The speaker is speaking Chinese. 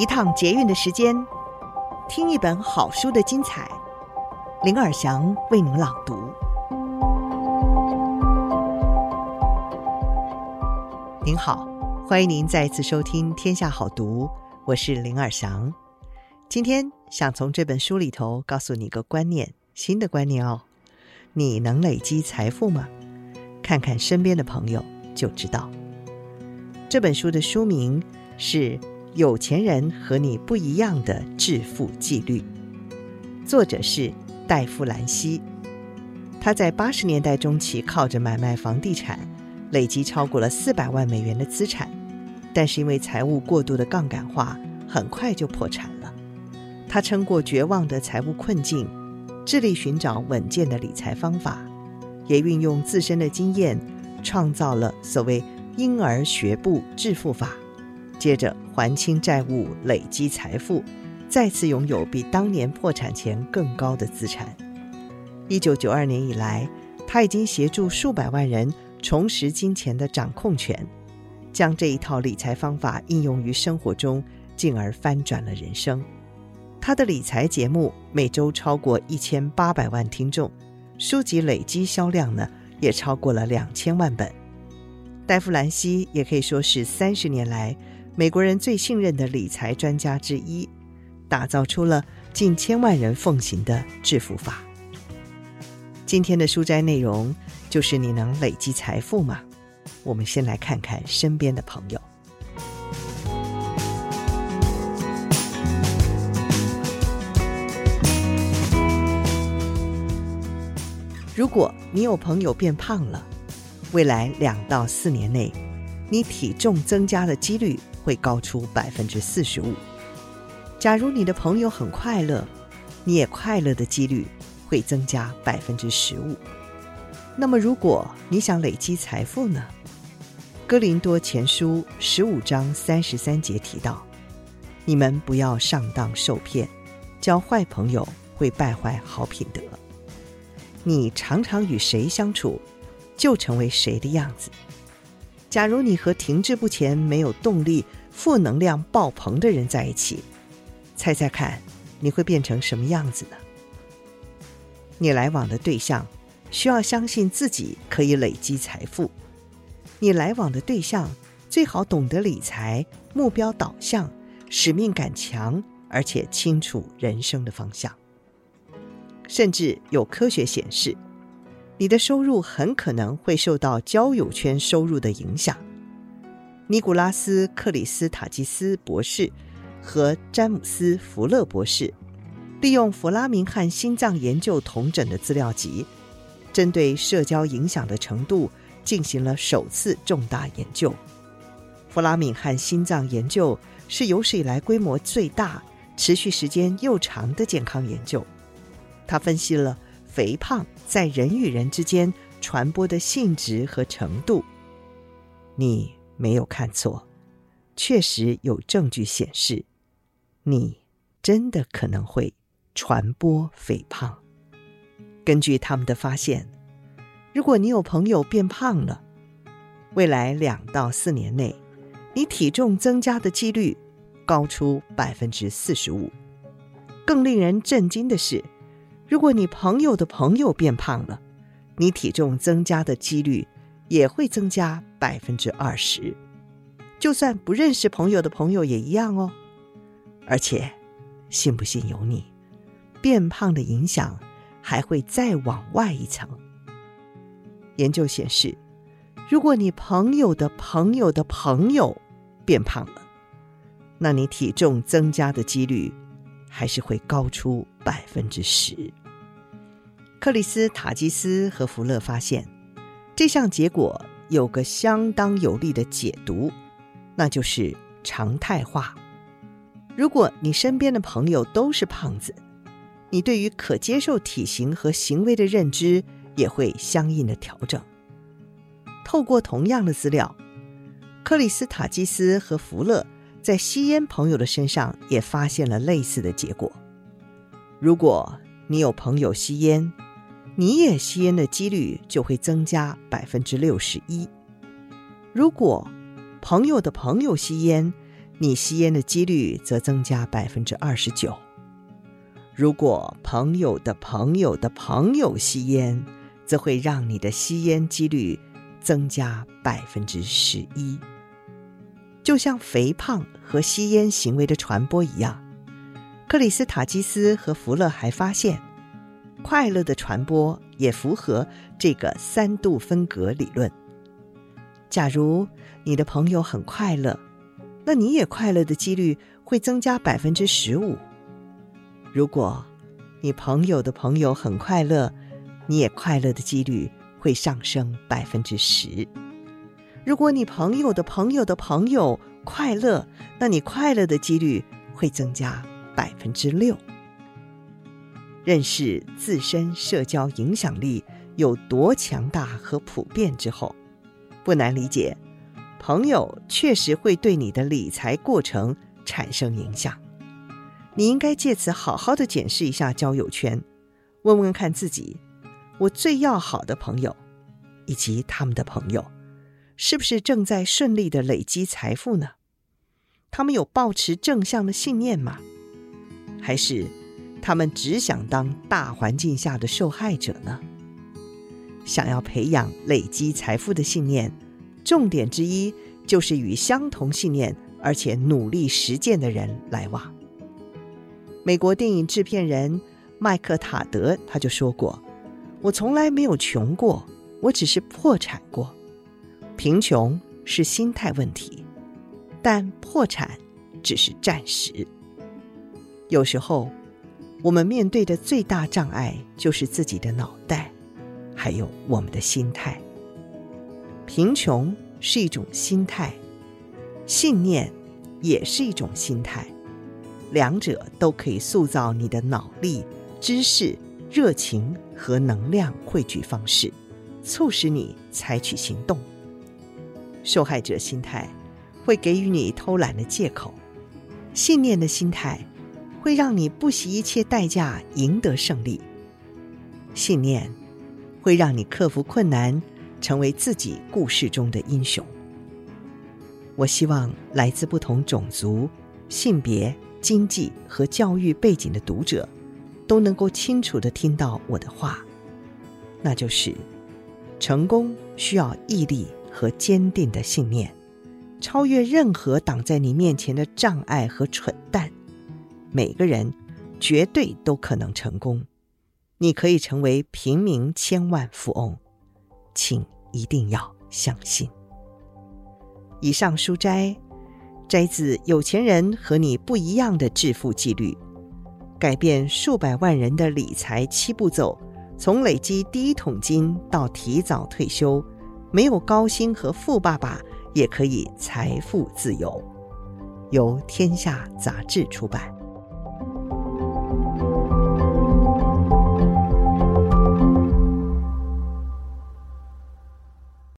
一趟捷运的时间，听一本好书的精彩。林尔祥为您朗读。您好，欢迎您再次收听《天下好读》，我是林尔祥。今天想从这本书里头告诉你个观念，新的观念哦。你能累积财富吗？看看身边的朋友就知道。这本书的书名是《有钱人和你不一样的致富纪律》，作者是戴夫兰西。他在八十年代中期靠着买卖房地产，累积超过了四百万美元的资产，但是因为财务过度的杠杆化，很快就破产了。他撑过绝望的财务困境，致力寻找稳健的理财方法。也运用自身的经验，创造了所谓“婴儿学步致富法”，接着还清债务，累积财富，再次拥有比当年破产前更高的资产。一九九二年以来，他已经协助数百万人重拾金钱的掌控权，将这一套理财方法应用于生活中，进而翻转了人生。他的理财节目每周超过一千八百万听众。书籍累积销量呢，也超过了两千万本。戴夫兰西也可以说是三十年来美国人最信任的理财专家之一，打造出了近千万人奉行的致富法。今天的书斋内容就是：你能累积财富吗？我们先来看看身边的朋友。如果你有朋友变胖了，未来两到四年内，你体重增加的几率会高出百分之四十五。假如你的朋友很快乐，你也快乐的几率会增加百分之十五。那么，如果你想累积财富呢？哥林多前书十五章三十三节提到：你们不要上当受骗，交坏朋友会败坏好品德。你常常与谁相处，就成为谁的样子。假如你和停滞不前、没有动力、负能量爆棚的人在一起，猜猜看，你会变成什么样子呢？你来往的对象需要相信自己可以累积财富。你来往的对象最好懂得理财、目标导向、使命感强，而且清楚人生的方向。甚至有科学显示，你的收入很可能会受到交友圈收入的影响。尼古拉斯·克里斯塔基斯博士和詹姆斯·福勒博士利用弗拉明汉心脏研究同诊的资料集，针对社交影响的程度进行了首次重大研究。弗拉明汉心脏研究是有史以来规模最大、持续时间又长的健康研究。他分析了肥胖在人与人之间传播的性质和程度。你没有看错，确实有证据显示，你真的可能会传播肥胖。根据他们的发现，如果你有朋友变胖了，未来两到四年内，你体重增加的几率高出百分之四十五。更令人震惊的是，如果你朋友的朋友变胖了，你体重增加的几率也会增加百分之二十。就算不认识朋友的朋友也一样哦。而且，信不信由你，变胖的影响还会再往外一层。研究显示，如果你朋友的朋友的朋友变胖了，那你体重增加的几率还是会高出百分之十。克里斯塔基斯和福勒发现，这项结果有个相当有力的解读，那就是常态化。如果你身边的朋友都是胖子，你对于可接受体型和行为的认知也会相应的调整。透过同样的资料，克里斯塔基斯和福勒在吸烟朋友的身上也发现了类似的结果。如果你有朋友吸烟，你也吸烟的几率就会增加百分之六十一。如果朋友的朋友吸烟，你吸烟的几率则增加百分之二十九。如果朋友的朋友的朋友吸烟，则会让你的吸烟几率增加百分之十一。就像肥胖和吸烟行为的传播一样，克里斯塔基斯和福勒还发现，快乐的传播也符合这个三度分隔理论。假如你的朋友很快乐，那你也快乐的几率会增加百分之十五。如果你朋友的朋友很快乐，你也快乐的几率会上升百分之十。如果你朋友的朋友的朋友快乐，那你快乐的几率会增加百分之六。认识自身社交影响力有多强大和普遍之后，不难理解，朋友确实会对你的理财过程产生影响。你应该借此好好的检视一下交友圈，问问看自己，我最要好的朋友，以及他们的朋友，是不是正在顺利的累积财富呢？他们有抱持正向的信念吗？还是他们只想当大环境下的受害者呢？想要培养累积财富的信念，重点之一就是与相同信念而且努力实践的人来往。美国电影制片人麦克塔德他就说过：“我从来没有穷过，我只是破产过。贫穷是心态问题，但破产只是暂时。有时候，我们面对的最大障碍就是自己的脑袋，还有我们的心态。贫穷是一种心态，信念也是一种心态。”两者都可以塑造你的脑力、知识、热情和能量汇聚方式，促使你采取行动。受害者心态会给予你偷懒的借口，信念的心态会让你不惜一切代价赢得胜利。信念会让你克服困难，成为自己故事中的英雄。我希望来自不同种族、性别。经济和教育背景的读者都能够清楚地听到我的话，那就是：成功需要毅力和坚定的信念，超越任何挡在你面前的障碍和蠢蛋。每个人绝对都可能成功，你可以成为平民千万富翁，请一定要相信。以上书摘。摘自《有钱人和你不一样的致富纪律》，改变数百万人的理财七步骤，从累积第一桶金到提早退休，没有高薪和富爸爸也可以财富自由。由天下杂志出版。